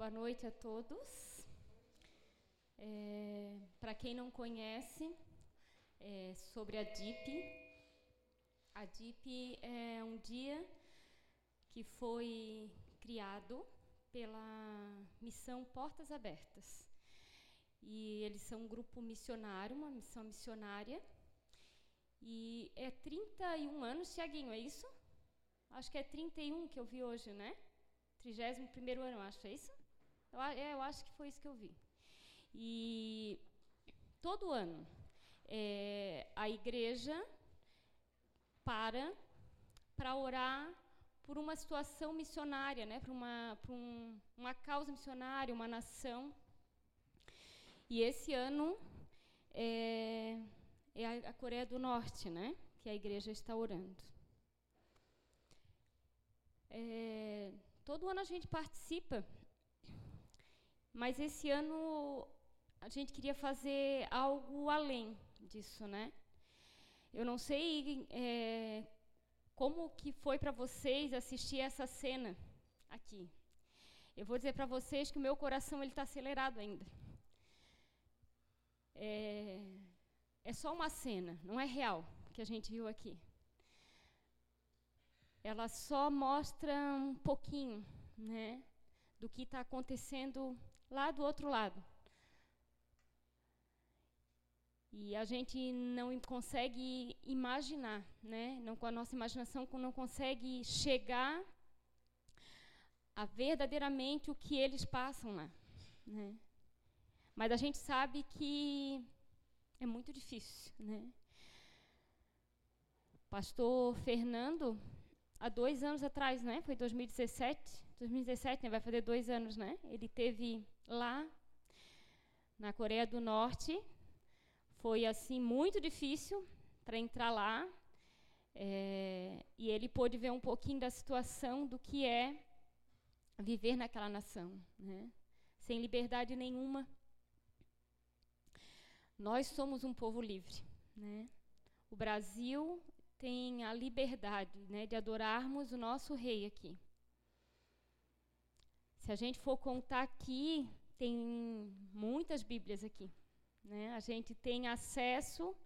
Boa noite a todos. É, Para quem não conhece, é, sobre a DIP, a DIP é um dia que foi criado pela missão Portas Abertas. E eles são um grupo missionário, uma missão missionária. E é 31 anos, Tiaguinho, é isso? Acho que é 31 que eu vi hoje, né? 31 ano, acho, é isso? Eu, é, eu acho que foi isso que eu vi. E todo ano é, a igreja para para orar por uma situação missionária, né? Para uma para um, uma causa missionária, uma nação. E esse ano é, é a, a Coreia do Norte, né? Que a igreja está orando. É, todo ano a gente participa, mas esse ano a gente queria fazer algo além disso, né? Eu não sei é, como que foi para vocês assistir essa cena aqui. Eu vou dizer para vocês que o meu coração ele está acelerado ainda. É, é só uma cena, não é real que a gente viu aqui ela só mostra um pouquinho, né, do que está acontecendo lá do outro lado. E a gente não consegue imaginar, né? Não com a nossa imaginação não consegue chegar a verdadeiramente o que eles passam lá, né? Mas a gente sabe que é muito difícil, né? Pastor Fernando, há dois anos atrás, né? Foi 2017, 2017, né? vai fazer dois anos, né? Ele teve lá na Coreia do Norte. Foi assim muito difícil para entrar lá. É, e ele pôde ver um pouquinho da situação do que é viver naquela nação, né? Sem liberdade nenhuma. Nós somos um povo livre, né? O Brasil tem a liberdade né, de adorarmos o nosso rei aqui. Se a gente for contar aqui, tem muitas Bíblias aqui. Né? A gente tem acesso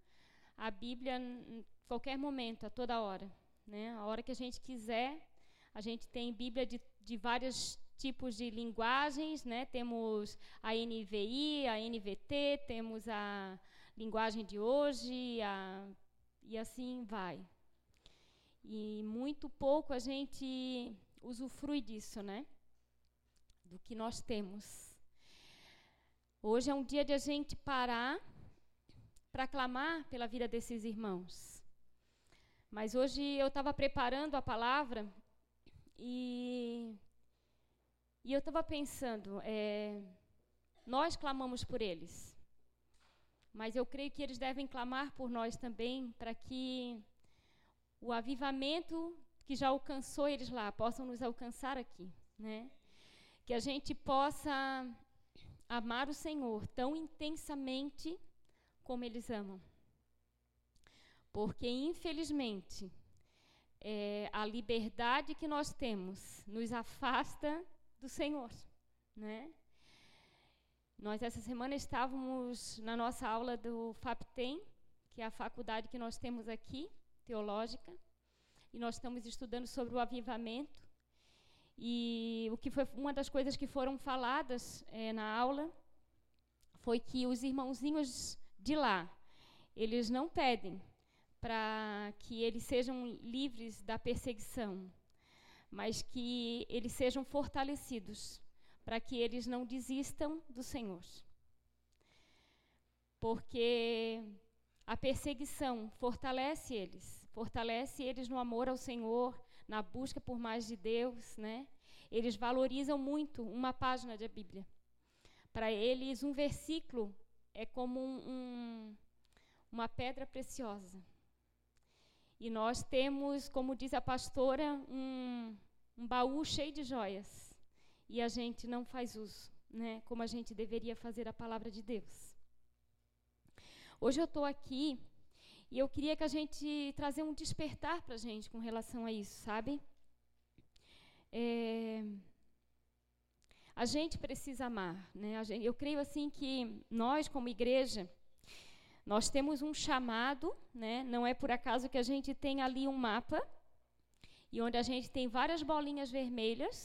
à Bíblia em qualquer momento, a toda hora. Né? A hora que a gente quiser, a gente tem Bíblia de, de vários tipos de linguagens, né? Temos a NVI, a NVT, temos a linguagem de hoje, a e assim vai. E muito pouco a gente usufrui disso, né? Do que nós temos. Hoje é um dia de a gente parar para clamar pela vida desses irmãos. Mas hoje eu estava preparando a palavra e, e eu estava pensando, é, nós clamamos por eles. Mas eu creio que eles devem clamar por nós também, para que o avivamento que já alcançou eles lá possam nos alcançar aqui, né? Que a gente possa amar o Senhor tão intensamente como eles amam. Porque, infelizmente, é, a liberdade que nós temos nos afasta do Senhor, né? Nós, essa semana, estávamos na nossa aula do FAPTEM, que é a faculdade que nós temos aqui, teológica, e nós estamos estudando sobre o avivamento. E o que foi uma das coisas que foram faladas é, na aula foi que os irmãozinhos de lá, eles não pedem para que eles sejam livres da perseguição, mas que eles sejam fortalecidos para que eles não desistam do Senhor. Porque a perseguição fortalece eles, fortalece eles no amor ao Senhor, na busca por mais de Deus, né? Eles valorizam muito uma página da Bíblia. Para eles, um versículo é como um, um, uma pedra preciosa. E nós temos, como diz a pastora, um, um baú cheio de joias e a gente não faz uso, né, como a gente deveria fazer a palavra de Deus. Hoje eu estou aqui e eu queria que a gente trazer um despertar para a gente com relação a isso, sabe? É, a gente precisa amar. Né? Gente, eu creio assim que nós, como igreja, nós temos um chamado, né? não é por acaso que a gente tem ali um mapa, e onde a gente tem várias bolinhas vermelhas,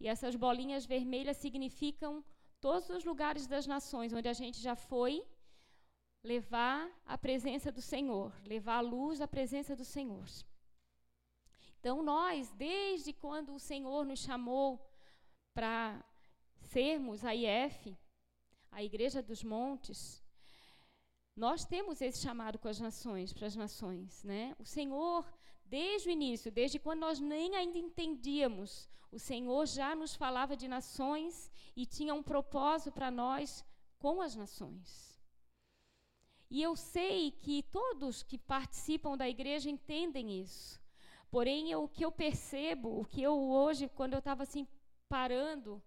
e essas bolinhas vermelhas significam todos os lugares das nações onde a gente já foi levar a presença do Senhor, levar a luz à presença do Senhor. Então, nós, desde quando o Senhor nos chamou para sermos a IF, a Igreja dos Montes, nós temos esse chamado com as nações, para as nações, né? O Senhor, desde o início, desde quando nós nem ainda entendíamos, o Senhor já nos falava de nações e tinha um propósito para nós com as nações. E eu sei que todos que participam da igreja entendem isso. Porém, eu, o que eu percebo, o que eu hoje, quando eu estava assim parando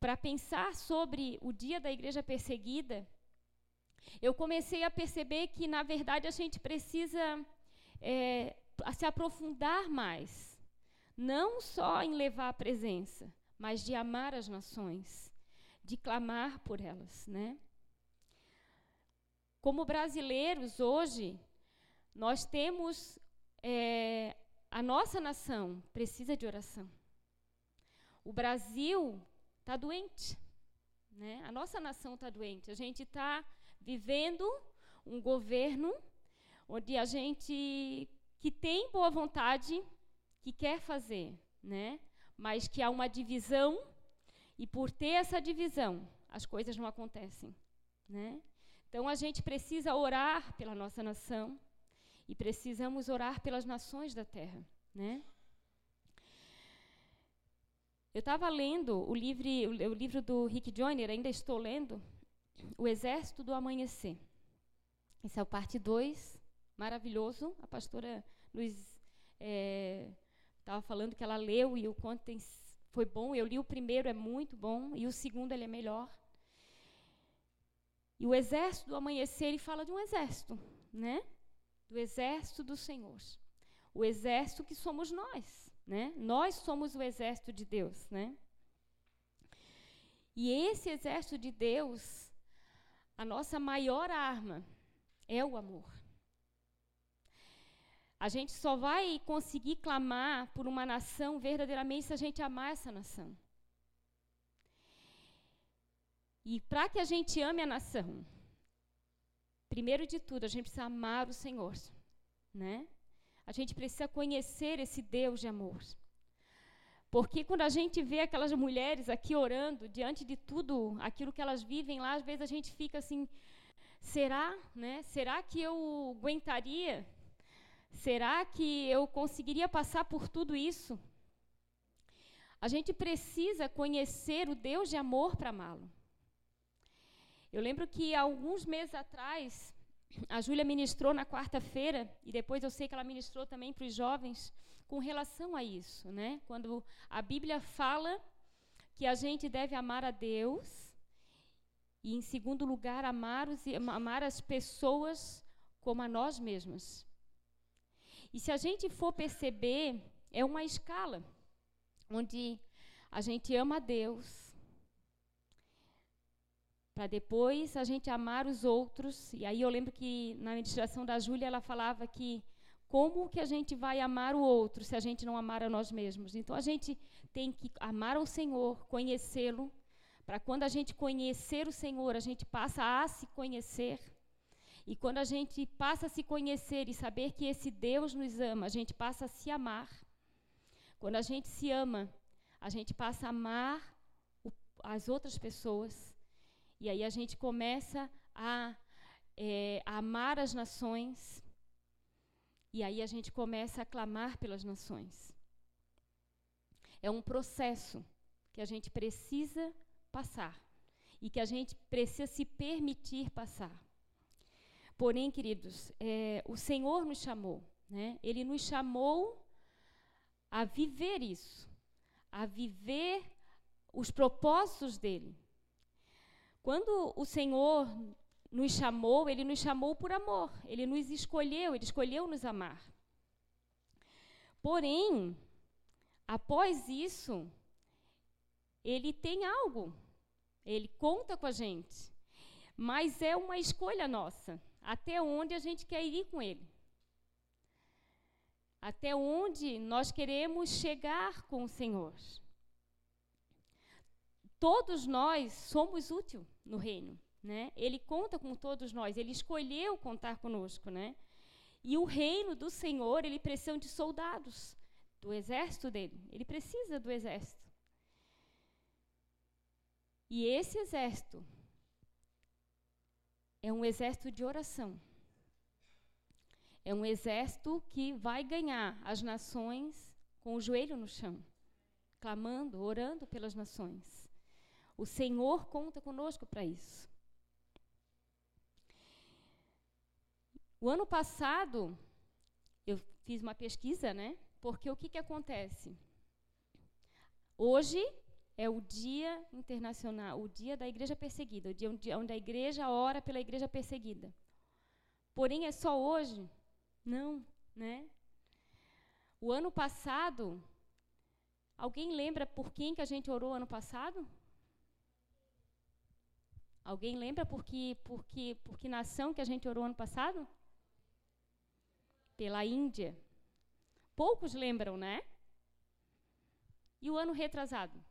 para pensar sobre o dia da igreja perseguida, eu comecei a perceber que, na verdade, a gente precisa é, se aprofundar mais. Não só em levar a presença, mas de amar as nações, de clamar por elas, né? Como brasileiros, hoje, nós temos. É, a nossa nação precisa de oração. O Brasil está doente. Né? A nossa nação está doente. A gente está vivendo um governo onde a gente que tem boa vontade, que quer fazer, né? mas que há uma divisão, e por ter essa divisão, as coisas não acontecem. Né? Então a gente precisa orar pela nossa nação e precisamos orar pelas nações da terra, né? Eu estava lendo o livro, o livro do Rick Joyner, ainda estou lendo, O Exército do Amanhecer. Esse é o parte 2, maravilhoso. A pastora Luiz estava é, falando que ela leu e o quanto foi bom. Eu li o primeiro, é muito bom, e o segundo ele é melhor. E o exército do amanhecer, ele fala de um exército, né? Do exército do Senhor. O exército que somos nós, né? Nós somos o exército de Deus, né? E esse exército de Deus, a nossa maior arma é o amor. A gente só vai conseguir clamar por uma nação verdadeiramente se a gente amar essa nação. E para que a gente ame a nação, primeiro de tudo, a gente precisa amar o Senhor, né? A gente precisa conhecer esse Deus de amor. Porque quando a gente vê aquelas mulheres aqui orando, diante de tudo aquilo que elas vivem lá, às vezes a gente fica assim, será, né? Será que eu aguentaria? Será que eu conseguiria passar por tudo isso? A gente precisa conhecer o Deus de amor para amá-lo. Eu lembro que alguns meses atrás, a Júlia ministrou na quarta-feira, e depois eu sei que ela ministrou também para os jovens, com relação a isso, né? Quando a Bíblia fala que a gente deve amar a Deus, e em segundo lugar, amar, os, amar as pessoas como a nós mesmos. E se a gente for perceber, é uma escala onde a gente ama a Deus, para depois a gente amar os outros. E aí eu lembro que na ministração da Júlia ela falava que como que a gente vai amar o outro se a gente não amar a nós mesmos? Então a gente tem que amar o Senhor, conhecê-lo, para quando a gente conhecer o Senhor, a gente passa a se conhecer. E quando a gente passa a se conhecer e saber que esse Deus nos ama, a gente passa a se amar. Quando a gente se ama, a gente passa a amar o, as outras pessoas. E aí a gente começa a, é, a amar as nações. E aí a gente começa a clamar pelas nações. É um processo que a gente precisa passar e que a gente precisa se permitir passar. Porém, queridos, é, o Senhor nos chamou, né? Ele nos chamou a viver isso, a viver os propósitos dele. Quando o Senhor nos chamou, ele nos chamou por amor, ele nos escolheu, ele escolheu nos amar. Porém, após isso, ele tem algo, ele conta com a gente, mas é uma escolha nossa, até onde a gente quer ir com ele. Até onde nós queremos chegar com o Senhor. Todos nós somos úteis no reino, né? Ele conta com todos nós, ele escolheu contar conosco, né? E o reino do Senhor, ele precisa de soldados, do exército dele. Ele precisa do exército. E esse exército é um exército de oração. É um exército que vai ganhar as nações com o joelho no chão, clamando, orando pelas nações. O Senhor conta conosco para isso. O ano passado, eu fiz uma pesquisa, né? Porque o que, que acontece? Hoje é o Dia Internacional, o Dia da Igreja Perseguida, o dia onde a igreja ora pela igreja perseguida. Porém, é só hoje? Não, né? O ano passado, alguém lembra por quem que a gente orou ano passado? Alguém lembra por que, por que, por que nação que a gente orou ano passado? Pela Índia. Poucos lembram, né? E o ano retrasado?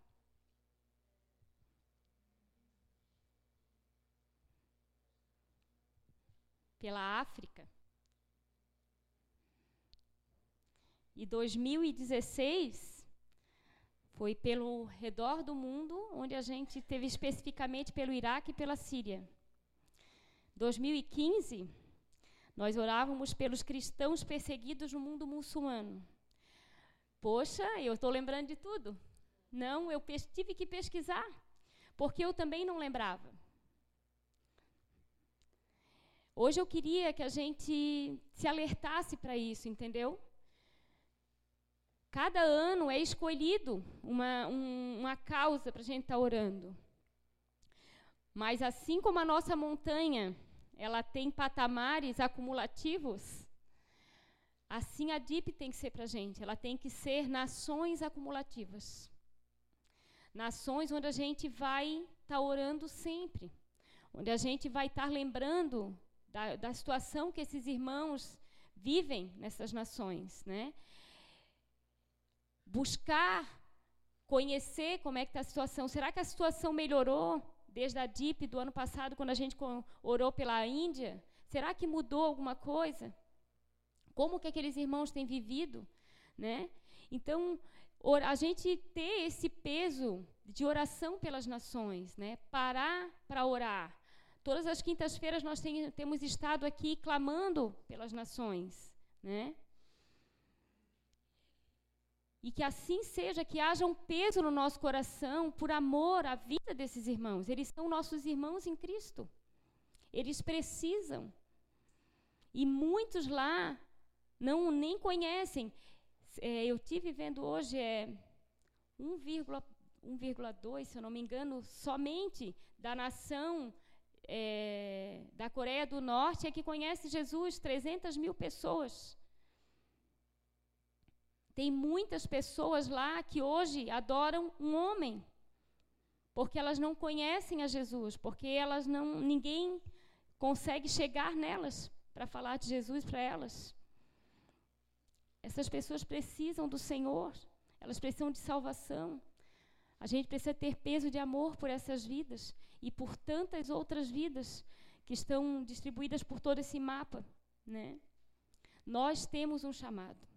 Pela África. E 2016 foi pelo redor do mundo, onde a gente teve especificamente pelo Iraque e pela Síria. 2015 nós orávamos pelos cristãos perseguidos no mundo muçulmano. Poxa, eu estou lembrando de tudo. Não, eu tive que pesquisar, porque eu também não lembrava. Hoje eu queria que a gente se alertasse para isso, entendeu? Cada ano é escolhido uma, um, uma causa para a gente estar tá orando. Mas assim como a nossa montanha ela tem patamares acumulativos, assim a DIP tem que ser para a gente. Ela tem que ser nações acumulativas. Nações onde a gente vai estar tá orando sempre. Onde a gente vai estar tá lembrando da, da situação que esses irmãos vivem nessas nações. Né? Buscar conhecer como é que está a situação. Será que a situação melhorou? desde a DIP do ano passado, quando a gente orou pela Índia? Será que mudou alguma coisa? Como que aqueles irmãos têm vivido? Né? Então, a gente ter esse peso de oração pelas nações, né? parar para orar. Todas as quintas-feiras nós tem, temos estado aqui clamando pelas nações. Né? E que assim seja, que haja um peso no nosso coração por amor à vida desses irmãos. Eles são nossos irmãos em Cristo. Eles precisam. E muitos lá não nem conhecem. É, eu tive vendo hoje é 1,2, se eu não me engano, somente da nação é, da Coreia do Norte é que conhece Jesus, 300 mil pessoas. Tem muitas pessoas lá que hoje adoram um homem, porque elas não conhecem a Jesus, porque elas não ninguém consegue chegar nelas para falar de Jesus para elas. Essas pessoas precisam do Senhor, elas precisam de salvação. A gente precisa ter peso de amor por essas vidas e por tantas outras vidas que estão distribuídas por todo esse mapa, né? Nós temos um chamado.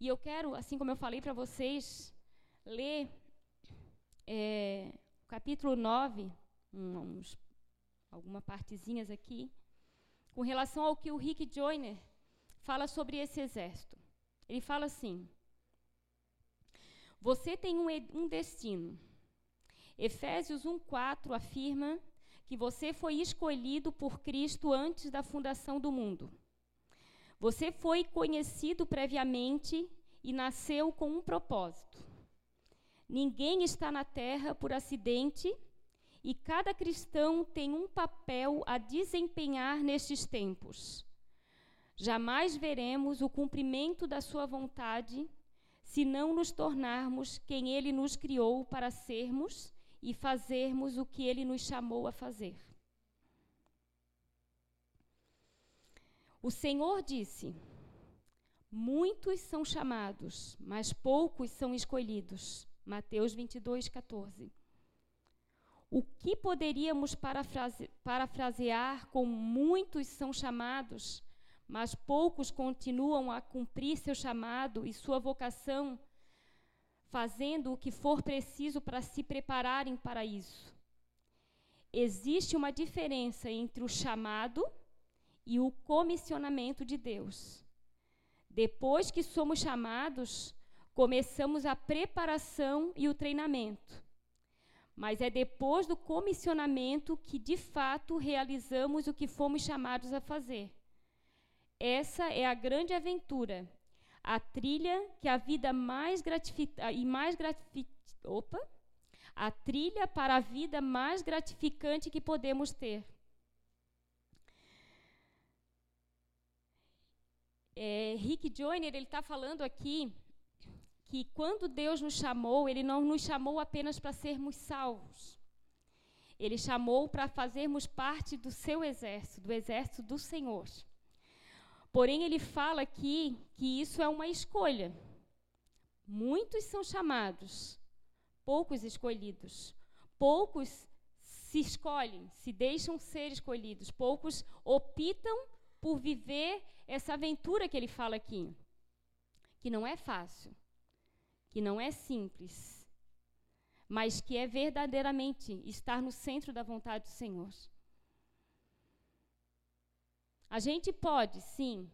E eu quero, assim como eu falei para vocês, ler é, o capítulo 9, uns, algumas partezinhas aqui, com relação ao que o Rick Joyner fala sobre esse exército. Ele fala assim: Você tem um, um destino. Efésios 1,4 afirma que você foi escolhido por Cristo antes da fundação do mundo. Você foi conhecido previamente e nasceu com um propósito. Ninguém está na terra por acidente e cada cristão tem um papel a desempenhar nestes tempos. Jamais veremos o cumprimento da sua vontade se não nos tornarmos quem Ele nos criou para sermos e fazermos o que Ele nos chamou a fazer. O Senhor disse: Muitos são chamados, mas poucos são escolhidos. Mateus 22, 14. O que poderíamos parafrase, parafrasear com muitos são chamados, mas poucos continuam a cumprir seu chamado e sua vocação, fazendo o que for preciso para se prepararem para isso? Existe uma diferença entre o chamado e o comissionamento de Deus. Depois que somos chamados, começamos a preparação e o treinamento. Mas é depois do comissionamento que, de fato, realizamos o que fomos chamados a fazer. Essa é a grande aventura, a trilha que a vida mais gratificante e mais opa, a trilha para a vida mais gratificante que podemos ter. É, Rick Joyner ele está falando aqui que quando Deus nos chamou, Ele não nos chamou apenas para sermos salvos. Ele chamou para fazermos parte do seu exército, do exército do Senhor. Porém, ele fala aqui que isso é uma escolha. Muitos são chamados, poucos escolhidos. Poucos se escolhem, se deixam ser escolhidos. Poucos optam por viver essa aventura que ele fala aqui, que não é fácil, que não é simples, mas que é verdadeiramente estar no centro da vontade do Senhor. A gente pode, sim,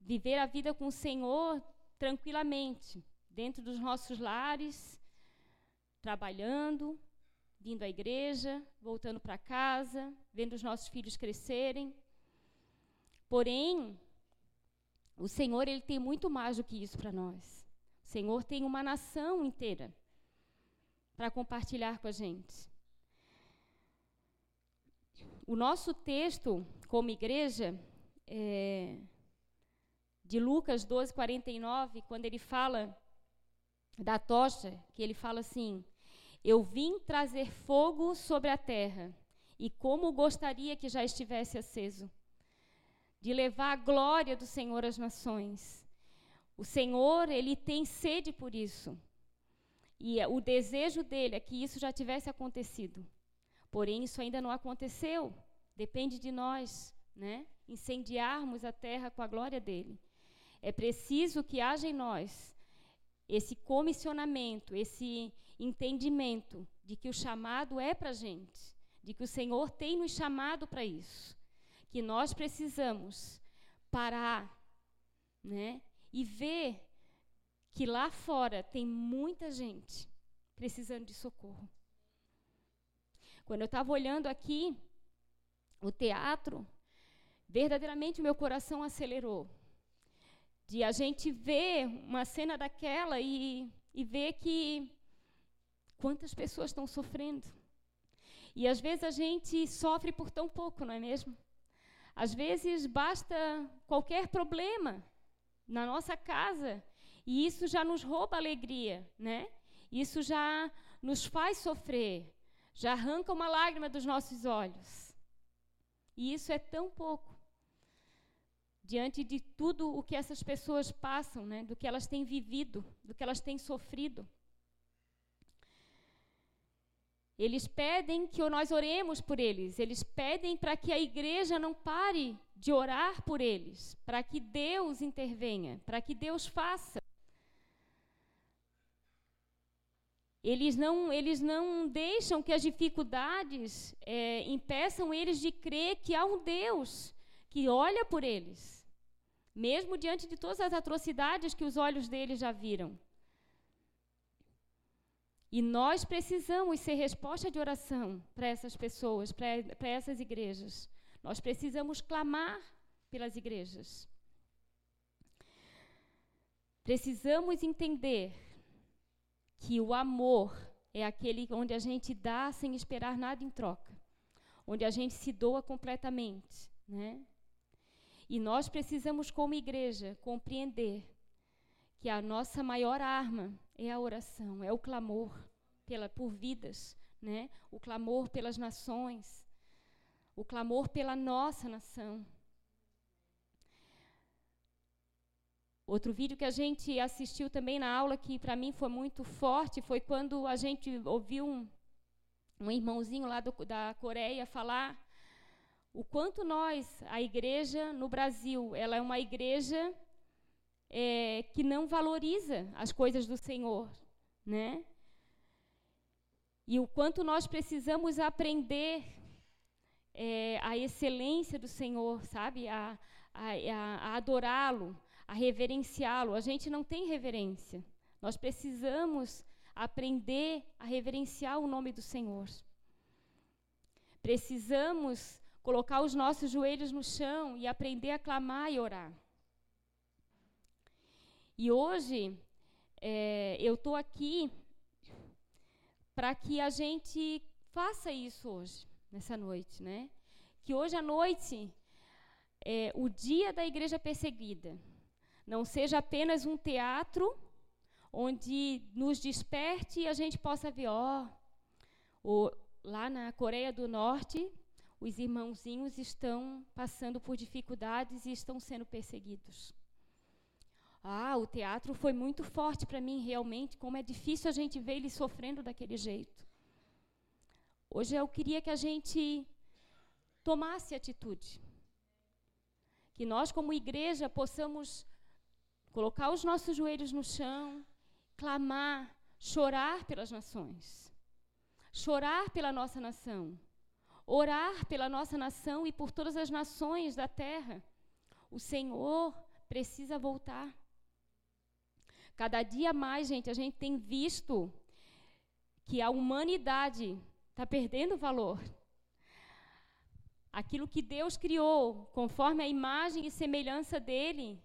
viver a vida com o Senhor tranquilamente, dentro dos nossos lares, trabalhando, vindo à igreja, voltando para casa, vendo os nossos filhos crescerem. Porém, o Senhor ele tem muito mais do que isso para nós. O Senhor tem uma nação inteira para compartilhar com a gente. O nosso texto, como igreja, é, de Lucas 12, 49, quando ele fala da tocha, que ele fala assim: Eu vim trazer fogo sobre a terra, e como gostaria que já estivesse aceso de levar a glória do Senhor às nações. O Senhor, ele tem sede por isso. E o desejo dele é que isso já tivesse acontecido. Porém, isso ainda não aconteceu. Depende de nós, né? Incendiarmos a terra com a glória dele. É preciso que haja em nós esse comissionamento, esse entendimento de que o chamado é para a gente, de que o Senhor tem nos chamado para isso que nós precisamos parar, né? E ver que lá fora tem muita gente precisando de socorro. Quando eu estava olhando aqui o teatro, verdadeiramente o meu coração acelerou. De a gente ver uma cena daquela e, e ver que quantas pessoas estão sofrendo. E às vezes a gente sofre por tão pouco, não é mesmo? Às vezes basta qualquer problema na nossa casa e isso já nos rouba alegria, né? Isso já nos faz sofrer, já arranca uma lágrima dos nossos olhos. E isso é tão pouco diante de tudo o que essas pessoas passam, né? Do que elas têm vivido, do que elas têm sofrido. Eles pedem que nós oremos por eles, eles pedem para que a igreja não pare de orar por eles, para que Deus intervenha, para que Deus faça. Eles não, eles não deixam que as dificuldades é, impeçam eles de crer que há um Deus que olha por eles, mesmo diante de todas as atrocidades que os olhos deles já viram. E nós precisamos ser resposta de oração para essas pessoas, para essas igrejas. Nós precisamos clamar pelas igrejas. Precisamos entender que o amor é aquele onde a gente dá sem esperar nada em troca, onde a gente se doa completamente, né? E nós precisamos, como igreja, compreender que a nossa maior arma é a oração, é o clamor pela, por vidas, né? o clamor pelas nações, o clamor pela nossa nação. Outro vídeo que a gente assistiu também na aula, que para mim foi muito forte, foi quando a gente ouviu um, um irmãozinho lá do, da Coreia falar o quanto nós, a igreja no Brasil, ela é uma igreja é, que não valoriza as coisas do Senhor, né? E o quanto nós precisamos aprender é, a excelência do Senhor, sabe? A, a, a adorá-lo, a reverenciá-lo. A gente não tem reverência. Nós precisamos aprender a reverenciar o nome do Senhor. Precisamos colocar os nossos joelhos no chão e aprender a clamar e orar. E hoje, é, eu estou aqui para que a gente faça isso hoje, nessa noite, né? Que hoje à noite, é, o dia da igreja perseguida, não seja apenas um teatro onde nos desperte e a gente possa ver, ó, oh, lá na Coreia do Norte, os irmãozinhos estão passando por dificuldades e estão sendo perseguidos. Ah, o teatro foi muito forte para mim, realmente, como é difícil a gente ver ele sofrendo daquele jeito. Hoje eu queria que a gente tomasse atitude. Que nós, como igreja, possamos colocar os nossos joelhos no chão, clamar, chorar pelas nações, chorar pela nossa nação, orar pela nossa nação e por todas as nações da terra. O Senhor precisa voltar. Cada dia mais, gente, a gente tem visto que a humanidade está perdendo valor. Aquilo que Deus criou, conforme a imagem e semelhança dele,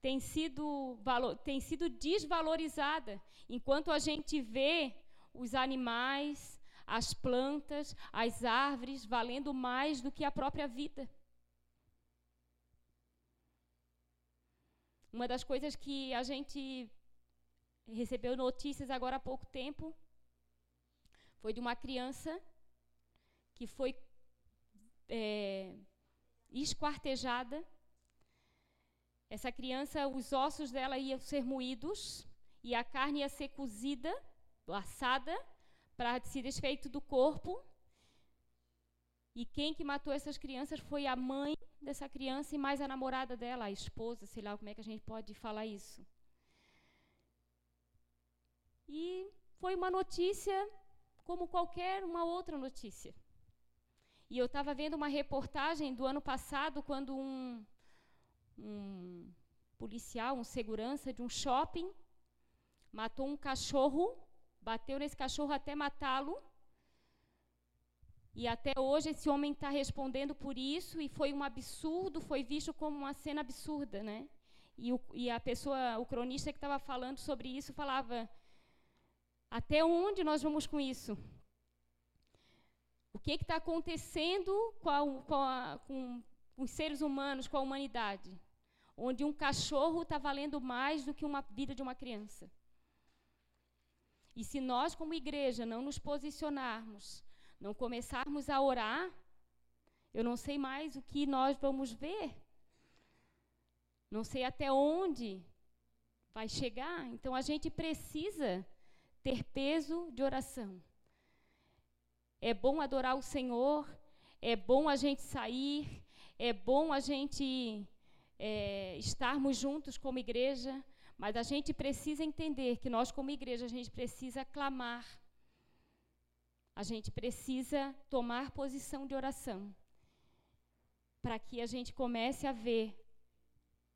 tem sido, valor, tem sido desvalorizada, enquanto a gente vê os animais, as plantas, as árvores valendo mais do que a própria vida. Uma das coisas que a gente recebeu notícias agora há pouco tempo foi de uma criança que foi é, esquartejada. Essa criança, os ossos dela iam ser moídos e a carne ia ser cozida, assada, para se desfeito do corpo. E quem que matou essas crianças foi a mãe dessa criança e mais a namorada dela, a esposa, sei lá como é que a gente pode falar isso. E foi uma notícia como qualquer uma outra notícia. E eu estava vendo uma reportagem do ano passado, quando um, um policial, um segurança de um shopping, matou um cachorro, bateu nesse cachorro até matá-lo. E até hoje esse homem está respondendo por isso, e foi um absurdo, foi visto como uma cena absurda, né? E, o, e a pessoa, o cronista que estava falando sobre isso, falava: até onde nós vamos com isso? O que está acontecendo com, a, com, a, com, os seres humanos, com a humanidade? Onde um cachorro está valendo mais do que uma vida de uma criança. E se nós, como igreja, não nos posicionarmos, não começarmos a orar, eu não sei mais o que nós vamos ver. Não sei até onde vai chegar. Então a gente precisa ter peso de oração. É bom adorar o Senhor, é bom a gente sair, é bom a gente é, estarmos juntos como igreja, mas a gente precisa entender que nós, como igreja, a gente precisa clamar, a gente precisa tomar posição de oração, para que a gente comece a ver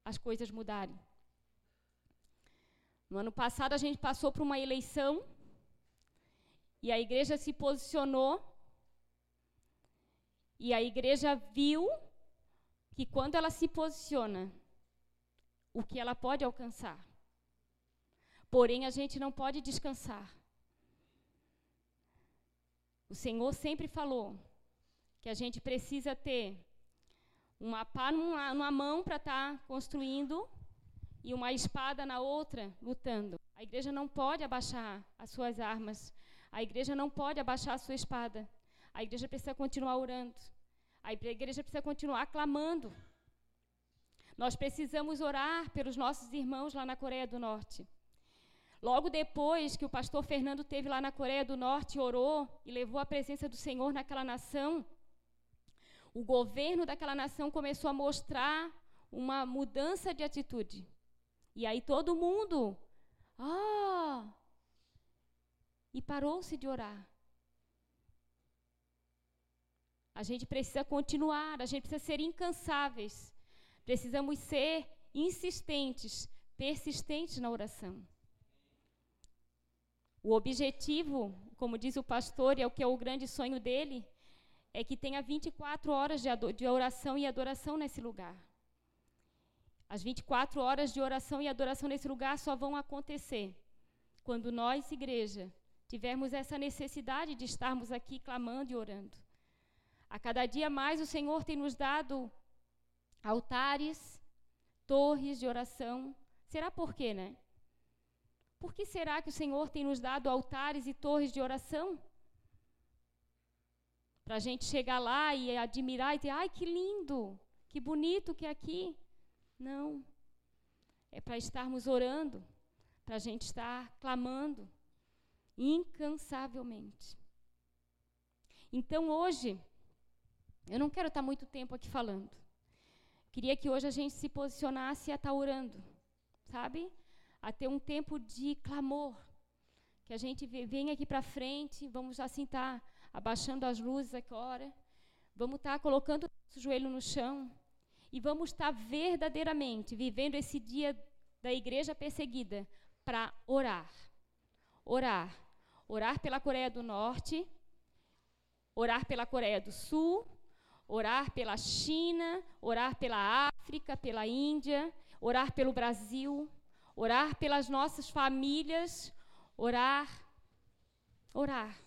as coisas mudarem. No ano passado, a gente passou por uma eleição e a igreja se posicionou. E a igreja viu que quando ela se posiciona, o que ela pode alcançar. Porém, a gente não pode descansar. O Senhor sempre falou que a gente precisa ter uma pá numa, numa mão para estar tá construindo e uma espada na outra, lutando. A igreja não pode abaixar as suas armas. A igreja não pode abaixar a sua espada. A igreja precisa continuar orando. A igreja precisa continuar clamando. Nós precisamos orar pelos nossos irmãos lá na Coreia do Norte. Logo depois que o pastor Fernando teve lá na Coreia do Norte, orou e levou a presença do Senhor naquela nação, o governo daquela nação começou a mostrar uma mudança de atitude. E aí todo mundo, ah! E parou-se de orar. A gente precisa continuar, a gente precisa ser incansáveis. Precisamos ser insistentes, persistentes na oração. O objetivo, como diz o pastor, e é o que é o grande sonho dele, é que tenha 24 horas de, de oração e adoração nesse lugar. As 24 horas de oração e adoração nesse lugar só vão acontecer quando nós, igreja, tivermos essa necessidade de estarmos aqui clamando e orando. A cada dia mais o Senhor tem nos dado altares, torres de oração. Será por quê, né? Por que será que o Senhor tem nos dado altares e torres de oração? Para a gente chegar lá e admirar e dizer, ai, que lindo, que bonito que é aqui. Não. É para estarmos orando, para a gente estar clamando incansavelmente. Então hoje, eu não quero estar muito tempo aqui falando. Queria que hoje a gente se posicionasse a estar orando, sabe? A ter um tempo de clamor. Que a gente venha aqui para frente, vamos assim estar tá abaixando as luzes agora. Vamos estar tá colocando o joelho no chão. E vamos estar tá verdadeiramente vivendo esse dia da igreja perseguida para orar. Orar. Orar pela Coreia do Norte, orar pela Coreia do Sul, orar pela China, orar pela África, pela Índia, orar pelo Brasil, orar pelas nossas famílias, orar, orar.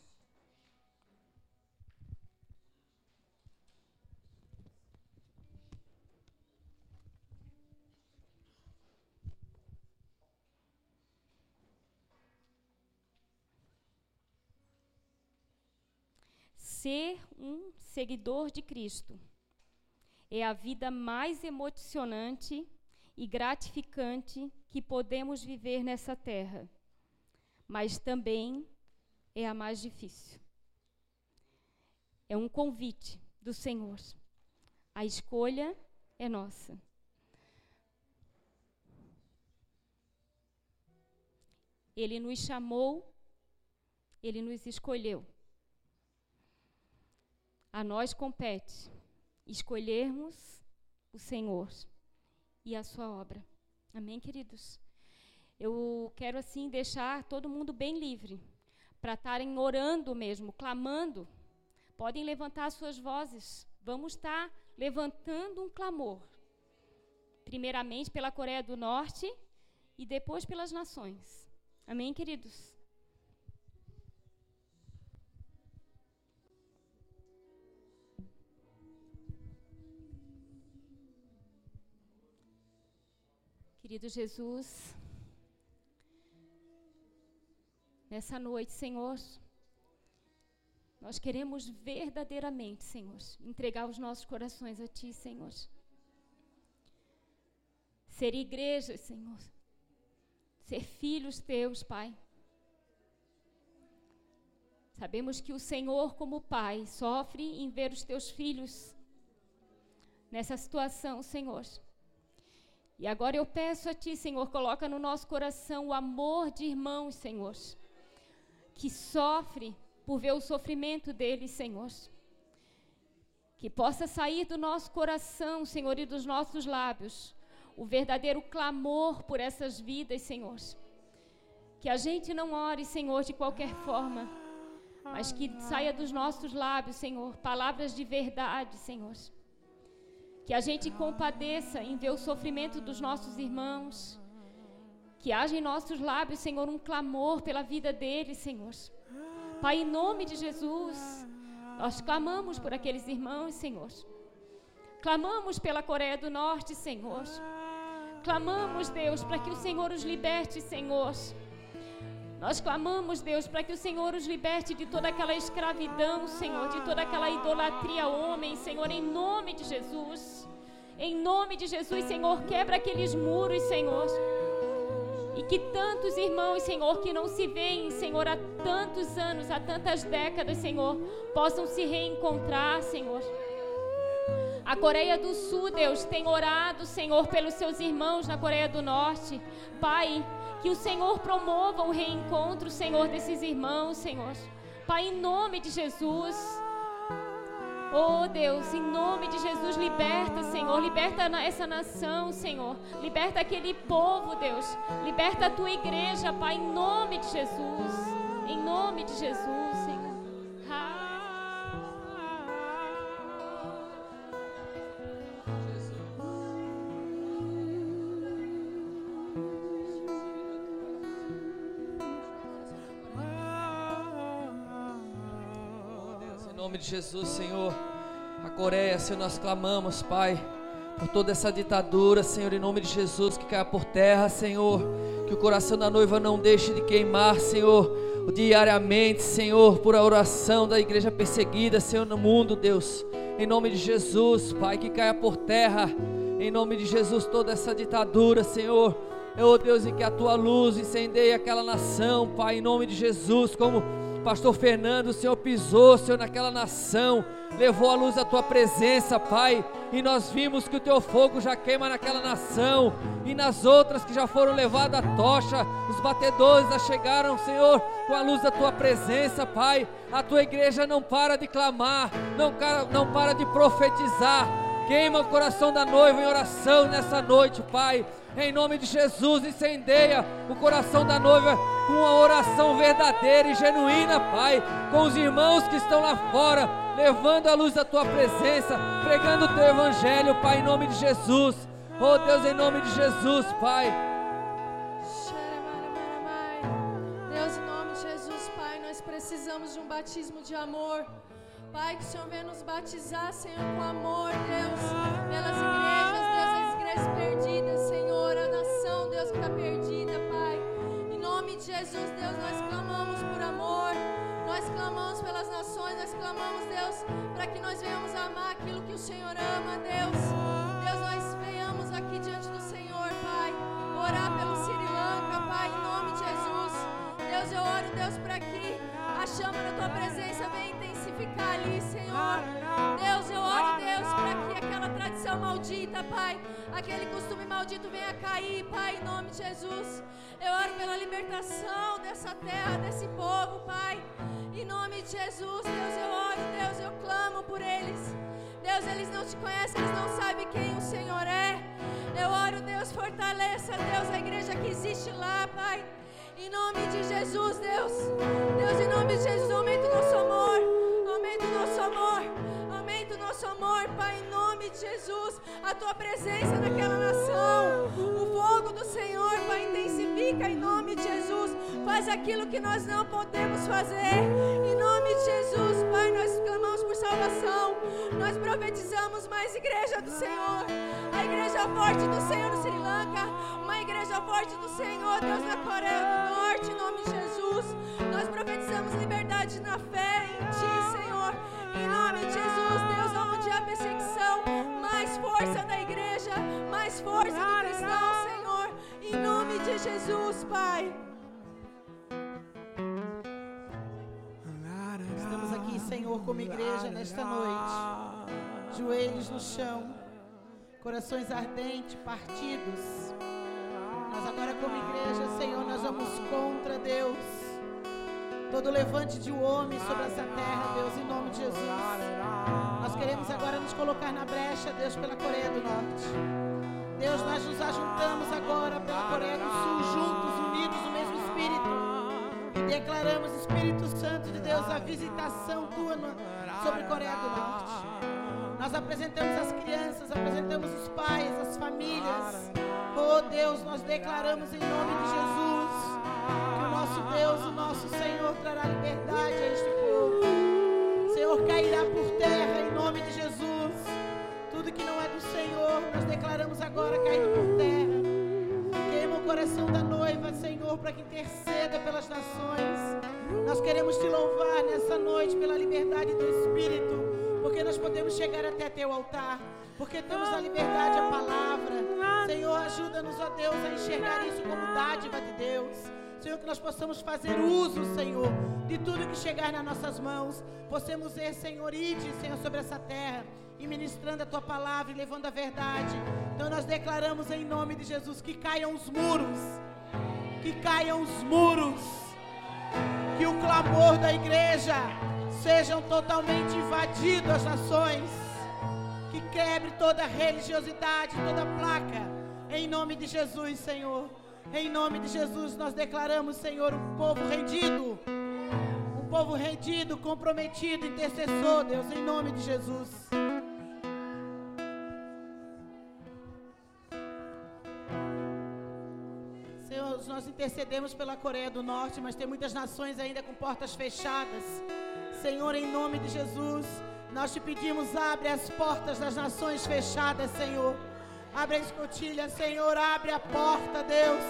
ser um seguidor de Cristo é a vida mais emocionante e gratificante que podemos viver nessa terra, mas também é a mais difícil. É um convite do Senhor. A escolha é nossa. Ele nos chamou, ele nos escolheu. A nós compete escolhermos o Senhor e a sua obra. Amém, queridos? Eu quero assim deixar todo mundo bem livre para estarem orando mesmo, clamando. Podem levantar suas vozes. Vamos estar levantando um clamor. Primeiramente pela Coreia do Norte e depois pelas nações. Amém, queridos? Querido Jesus, nessa noite, Senhor, nós queremos verdadeiramente, Senhor, entregar os nossos corações a Ti, Senhor. Ser igreja, Senhor. Ser filhos Teus, Pai. Sabemos que o Senhor, como Pai, sofre em ver os Teus filhos nessa situação, Senhor. E agora eu peço a Ti, Senhor, coloca no nosso coração o amor de irmãos, Senhor, que sofre por ver o sofrimento deles, Senhor. Que possa sair do nosso coração, Senhor, e dos nossos lábios, o verdadeiro clamor por essas vidas, Senhor. Que a gente não ore, Senhor, de qualquer forma, mas que saia dos nossos lábios, Senhor, palavras de verdade, Senhor que a gente compadeça em ver o sofrimento dos nossos irmãos. Que haja em nossos lábios, Senhor, um clamor pela vida deles, Senhor. Pai, em nome de Jesus, nós clamamos por aqueles irmãos, Senhor. Clamamos pela Coreia do Norte, Senhor. clamamos, Deus, para que o Senhor os liberte, Senhor. Nós clamamos, Deus, para que o Senhor os liberte de toda aquela escravidão, Senhor, de toda aquela idolatria ao homem, Senhor, em nome de Jesus. Em nome de Jesus, Senhor, quebra aqueles muros, Senhor. E que tantos irmãos, Senhor, que não se veem, Senhor, há tantos anos, há tantas décadas, Senhor, possam se reencontrar, Senhor. A Coreia do Sul, Deus, tem orado, Senhor, pelos seus irmãos na Coreia do Norte. Pai, que o Senhor promova o reencontro, Senhor, desses irmãos, Senhor. Pai, em nome de Jesus. Oh Deus, em nome de Jesus, liberta, Senhor, liberta essa nação, Senhor, liberta aquele povo, Deus, liberta a tua igreja, Pai, em nome de Jesus, em nome de Jesus, Senhor. De Jesus, Senhor. A Coreia, Senhor, nós clamamos, Pai, por toda essa ditadura, Senhor, em nome de Jesus, que caia por terra, Senhor. Que o coração da noiva não deixe de queimar, Senhor, diariamente, Senhor, por a oração da igreja perseguida, Senhor, no mundo, Deus. Em nome de Jesus, Pai, que caia por terra, em nome de Jesus, toda essa ditadura, Senhor. Oh Deus, e que a tua luz incendeie aquela nação, Pai, em nome de Jesus, como Pastor Fernando, o Senhor pisou, Senhor, naquela nação, levou a luz da tua presença, Pai, e nós vimos que o teu fogo já queima naquela nação e nas outras que já foram levadas a tocha, os batedores já chegaram, Senhor, com a luz da tua presença, Pai. A tua igreja não para de clamar, não, não para de profetizar. Queima o coração da noiva em oração nessa noite, Pai. Em nome de Jesus, incendeia o coração da noiva com uma oração verdadeira e genuína, Pai, com os irmãos que estão lá fora, levando a luz da tua presença, pregando o teu evangelho, Pai, em nome de Jesus. Oh Deus, em nome de Jesus, Pai. Deus, em nome de Jesus, Pai, nós precisamos de um batismo de amor. Pai, que o Senhor venha nos batizar, Senhor, com amor, Deus, pelas igrejas, Deus, as igrejas perdidas, Senhor, nação, Deus, que está perdida, Pai. Em nome de Jesus, Deus, nós clamamos por amor, nós clamamos pelas nações, nós clamamos, Deus, para que nós venhamos amar aquilo que o Senhor ama, Deus. Deus, nós venhamos aqui diante do Senhor, Pai, orar pelo Sri Lanka, Pai, em nome de Jesus. Deus, eu oro, Deus, para que a chama da tua presença venha intensificar ali, Senhor. Deus, eu oro, Deus, para que aquela tradição maldita, Pai, aquele costume maldito venha cair, Pai, em nome de Jesus. Eu oro pela libertação dessa terra, desse povo, Pai. Em nome de Jesus, Deus, eu oro, Deus, eu clamo por eles. Deus, eles não te conhecem, eles não sabem quem o Senhor é. Eu oro, Deus, fortaleça, Deus, a igreja que existe lá, Pai. Em nome de Jesus, Deus. Deus, em nome de Jesus, aumenta o nosso amor. Tua presença naquela nação. O fogo do Senhor, Pai, intensifica em nome de Jesus. Faz aquilo que nós não podemos fazer. Em nome de Jesus, Pai, nós clamamos por salvação. Nós profetizamos mais igreja do Senhor. A igreja forte do Senhor no Sri Lanka. Uma igreja forte do Senhor, Deus, na Coreia do Norte, em nome de Jesus. Nós profetizamos liberdade na fé em Ti, Senhor. Em nome de Jesus, mais força do cristão, Senhor. Em nome de Jesus, Pai. Estamos aqui, Senhor, como igreja nesta noite. Joelhos no chão, corações ardentes, partidos. Nós agora como igreja, Senhor, nós vamos contra Deus. Todo levante de um homem sobre essa terra, Deus, em nome de Jesus. Nós queremos agora nos colocar na brecha, Deus, pela Coreia do Norte. Deus, nós nos ajuntamos agora pela Coreia do Sul, juntos, unidos no mesmo Espírito. E declaramos, Espírito Santo de Deus, a visitação tua sobre Coreia do Norte. Nós apresentamos as crianças, apresentamos os pais, as famílias. Oh Deus, nós declaramos em nome de Jesus que o nosso Deus, o nosso Senhor trará liberdade a este povo. Senhor, cairá por terra em nome de Jesus não é do Senhor, nós declaramos agora caído por terra. Queima o coração da noiva, Senhor, para que interceda pelas nações. Nós queremos te louvar nessa noite pela liberdade do Espírito, porque nós podemos chegar até teu altar, porque temos a liberdade, a palavra. Senhor, ajuda-nos, ó Deus, a enxergar isso como dádiva de Deus. Senhor, que nós possamos fazer uso, Senhor, de tudo que chegar nas nossas mãos. Possamos ser, Senhor, ide, Senhor, sobre essa terra e ministrando a tua palavra e levando a verdade. Então nós declaramos em nome de Jesus que caiam os muros, que caiam os muros, que o clamor da igreja sejam totalmente invadido as nações, que quebre toda religiosidade, toda placa, em nome de Jesus, Senhor. Em nome de Jesus, nós declaramos, Senhor, um povo rendido, um povo rendido, comprometido, intercessor, Deus, em nome de Jesus. Senhor, nós intercedemos pela Coreia do Norte, mas tem muitas nações ainda com portas fechadas. Senhor, em nome de Jesus, nós te pedimos, abre as portas das nações fechadas, Senhor. Abre a escotilha, Senhor, abre a porta, Deus.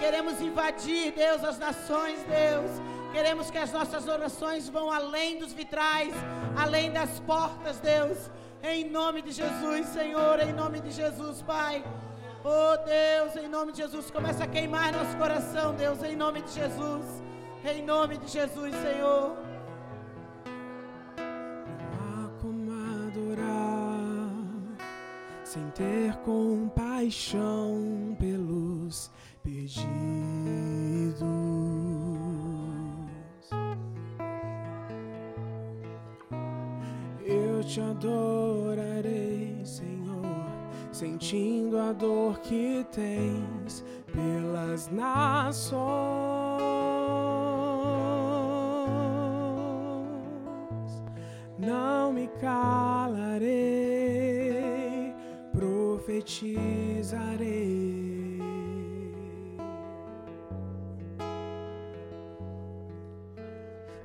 Queremos invadir, Deus, as nações, Deus. Queremos que as nossas orações vão além dos vitrais, além das portas, Deus. Em nome de Jesus, Senhor, em nome de Jesus, Pai. Oh Deus, em nome de Jesus, começa a queimar nosso coração, Deus, em nome de Jesus. Em nome de Jesus, Senhor. sem ter compaixão pelos perdidos. Eu te adorarei, Senhor, sentindo a dor que tens pelas nações. Não me calarei profetizarei.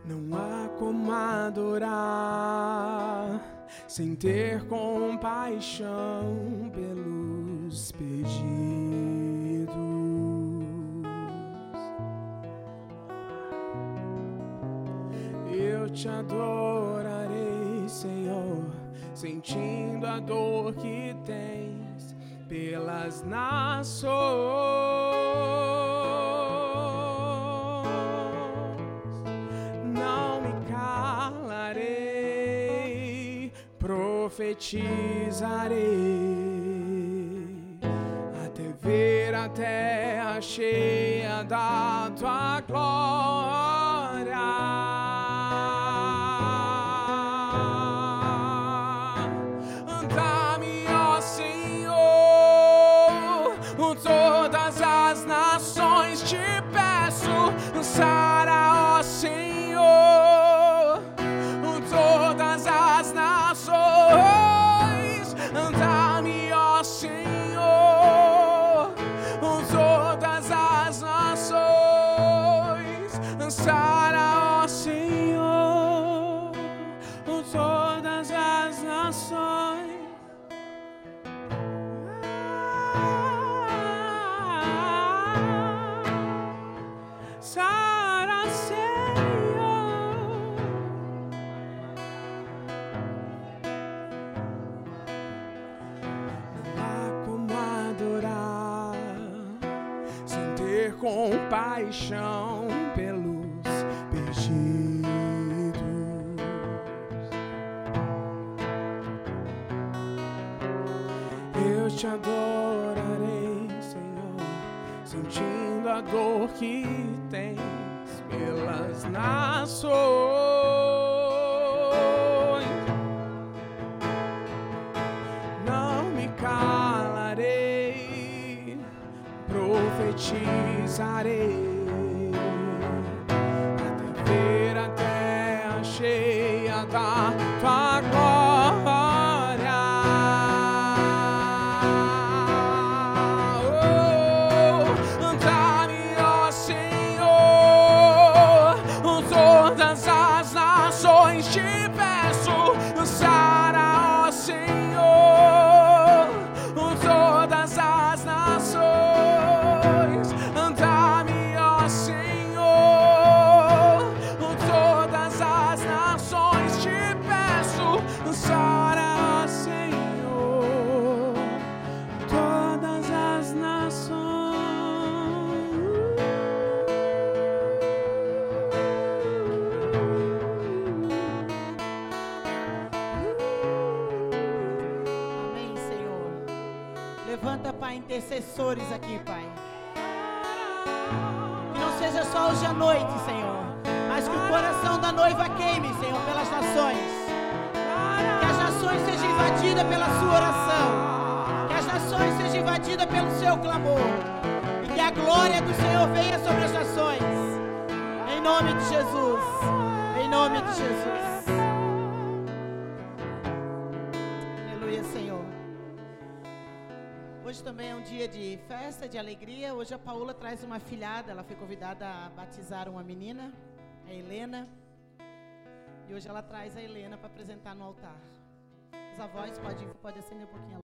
Não há como adorar sem ter compaixão pelos pedidos. Eu te adorarei, Senhor, sentindo a dor que tem pelas nações. Profetizarei até ver a terra cheia da tua glória. Paixão pelos perdidos. Eu te adorarei, Senhor, sentindo a dor que intercessores aqui, Pai. Que não seja só hoje à noite, Senhor, mas que o coração da noiva queime, Senhor, pelas nações. Que as nações sejam invadidas pela sua oração. Que as nações sejam invadidas pelo seu clamor. E que a glória do Senhor venha sobre as nações. Em nome de Jesus. Em nome de Jesus. Também é um dia de festa, de alegria. Hoje a Paula traz uma filhada. Ela foi convidada a batizar uma menina, a Helena. E hoje ela traz a Helena para apresentar no altar. Os avós podem, pode acender um pouquinho